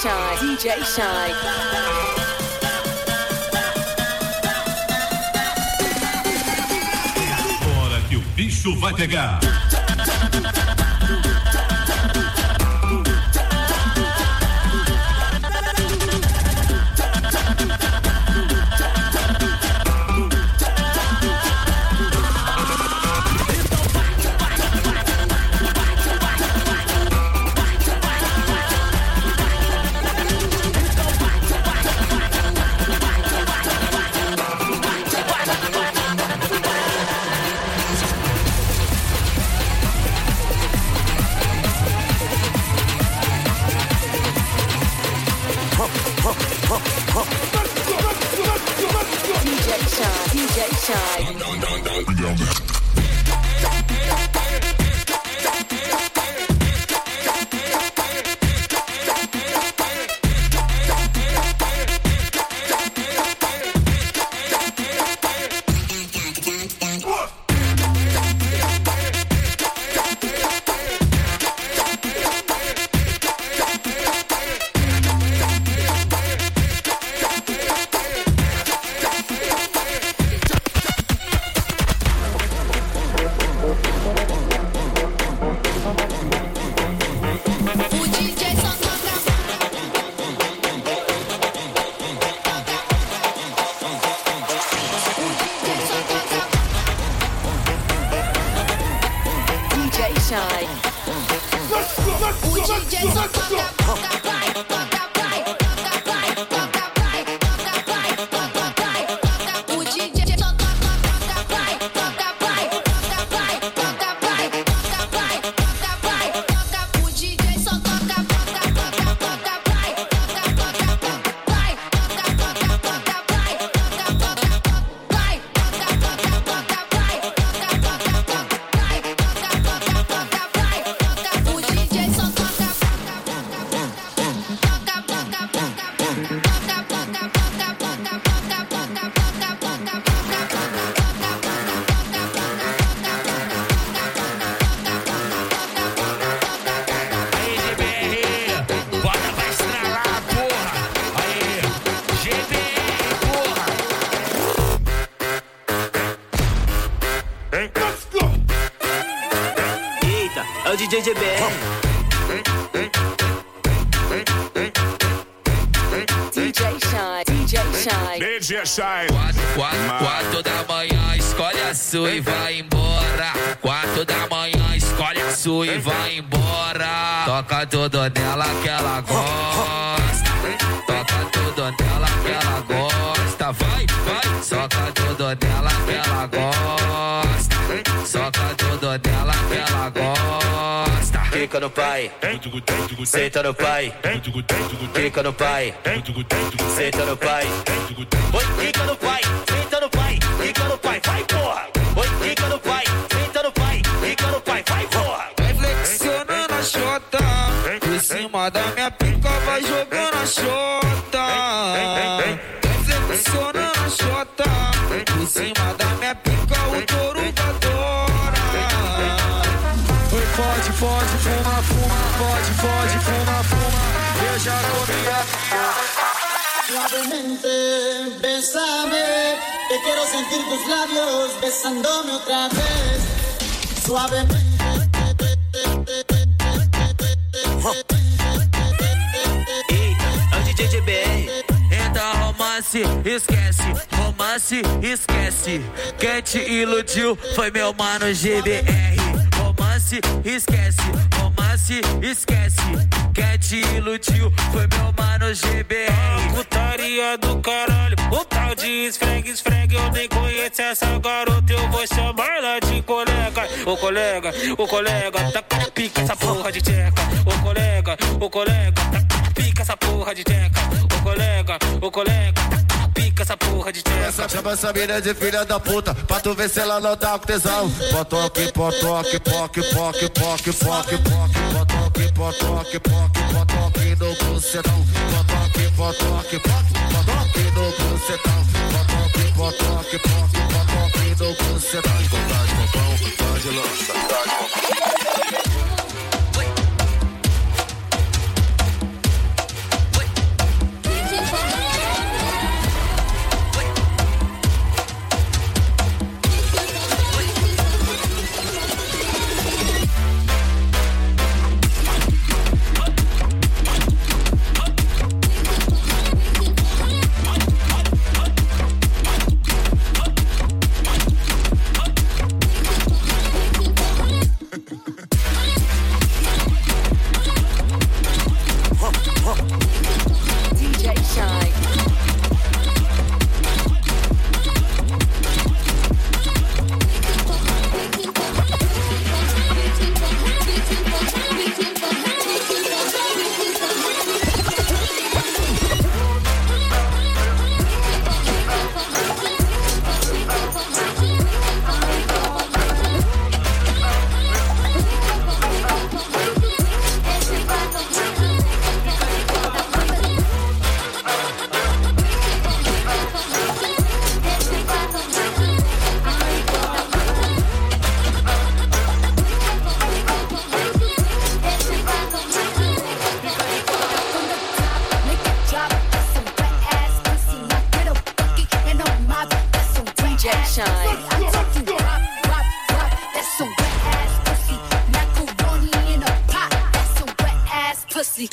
Shine. DJ o bicho vai pegar. Сука! É o DJ GBR. DJ Shine. DJ Shine. DJ Shine. Quatro, quatro, quatro da manhã, escolhe a sua e vai embora. Quatro da manhã, escolhe a sua e vai embora. Toca tudo nela que ela gosta. Toca tudo nela que ela gosta. Vai, vai, soca tudo nela que ela gosta. Soca tudo nela que ela gosta. Clica no pai, senta no pai. Clica no pai, senta no pai. Oi, clica no pai, senta no pai. Clica no pai, vai porra. Oi, clica no pai, senta no pai. Clica no pai, vai porra. Vai flexionando a chota. Por cima da minha pica, vai jogando a chota. Fuma, pode, pode, fuma, fuma. Eu já comi a Suavemente, bésame, que quiero sentir tus labios besándome otra vez. Suavemente. É romance, esquece. romance, esquece. Quem te iludiu foi meu mano GBR. Romance, esquece. Romance, esquece. Quem te iludiu foi meu mano GBR. Putaria do caralho, o tal de esfregue, esfregue. Eu nem conheço essa garota, eu vou chamar ela de colega. Ô colega, ô colega, taca na pica essa porra de tcheca. Ô colega, ô colega, taca na pica essa porra de tcheca. Ô colega, ô colega, pica essa porra de. Essa chama essa mina de filha da puta Pra tu ver se ela não tá com tesão. Potoque, potoque, poque, poque, poque, poque, poque Potoque, potoque, poque, potoque no bucetão. Potoque, potoque, poque, potoque no bucetão. Potoque, potoque, poque, potoque no bucetão. Vontade, popão, pode lança DJ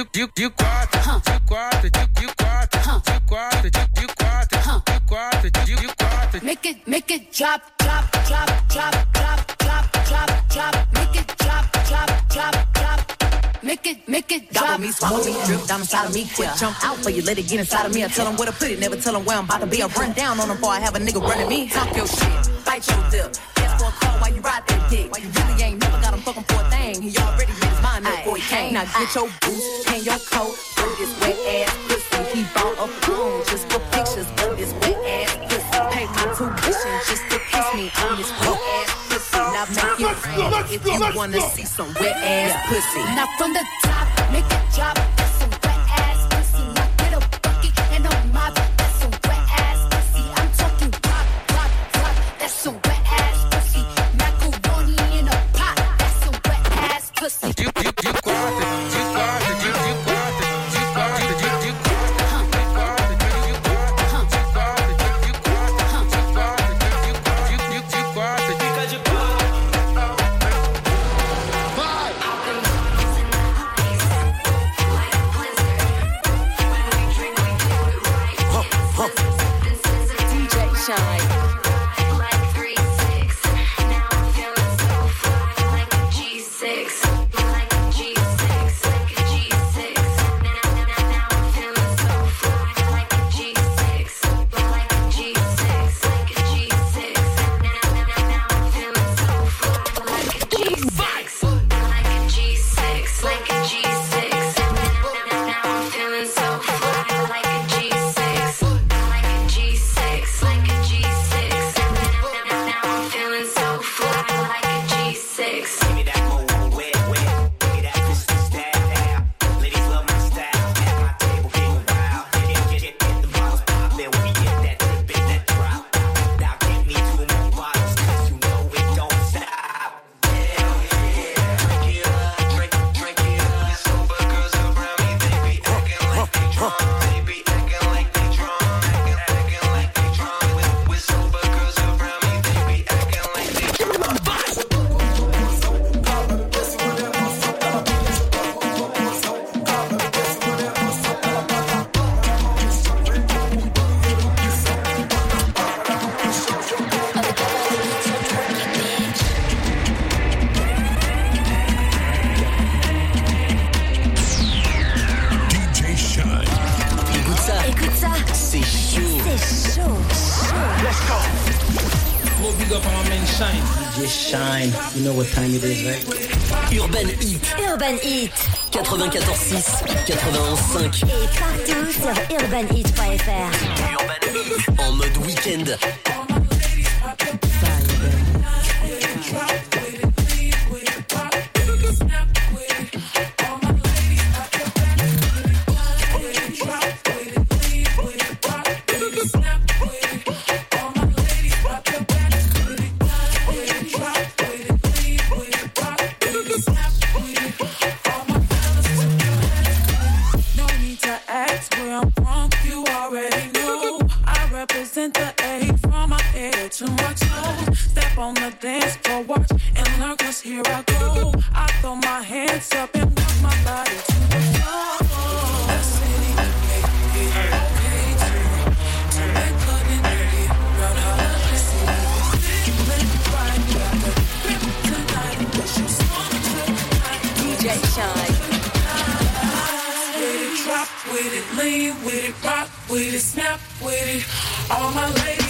De, de, de quatro, de quatro, de, de quatro, de quatro, de, de quatro, de quatro, de, de quatro. Make it, make it drop, drop, drop, drop, drop, Make it, make it drop. Gobble me, swallow me, drip down inside of me. Quick jump out for you, let it get inside of me. I tell them where to put it, never tell them where I'm about to be. I run down on them before I have a nigga running me. Talk your shit, bite your lip. Ask for a call while you ride that dick. You really ain't never got him fucking for a thing. He already made his mind up before he came. Now get your boots and your coat. Throw this wet ass pussy. He bought a phone just for pictures of this wet ass pussy. Pay my tuition just to kiss me on this wet ass Now make if you wanna see some wet ass pussy. Now from the top, make it drop. Urban Heat. Urban Heat. 94.6, 91.5. Et partout sur urbanheat.fr. Urban Heat en mode week-end. rejection. With it, drop with it, lean with it, rock with it, snap with it. All my ladies.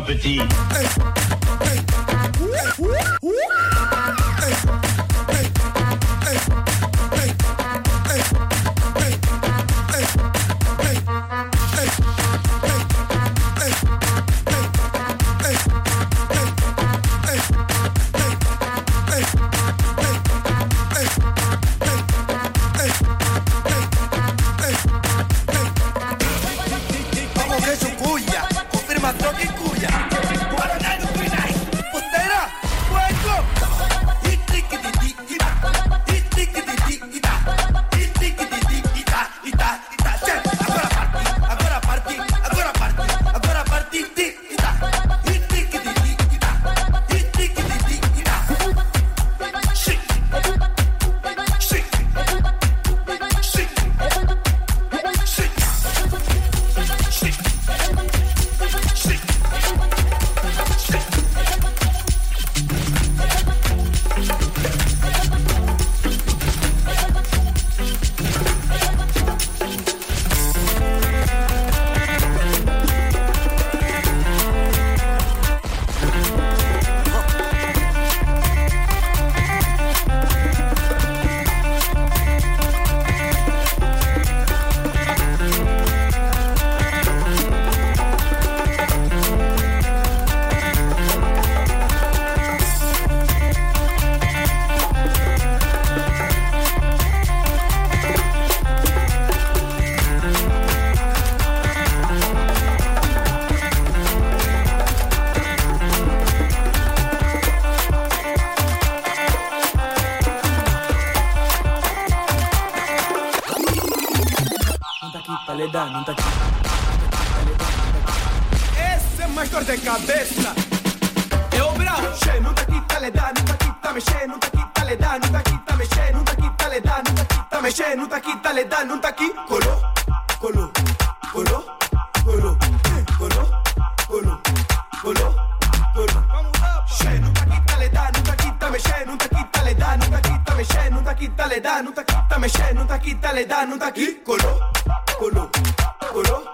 property. levanta aqui. Esse é mais dor de cabeça. Eu bravo, che, não tá aqui, tá le dá, não tá aqui, tá mexendo, não tá aqui, tá le dá, não tá aqui, tá mexendo, não tá aqui, tá le dá, não tá aqui, tá mexendo, não tá aqui, tá le dá, não tá aqui, colou, colou, colou, colou, colou, colou, colou, colou. Che, não tá aqui, tá le dá, não tá aqui, tá mexendo, não tá aqui, tá le dá, não tá aqui, tá mexendo, não tá aqui, tá le dá, não tá aqui, tá mexendo, não tá aqui, tá le dá, não tá aqui, colou. Colo, Colo.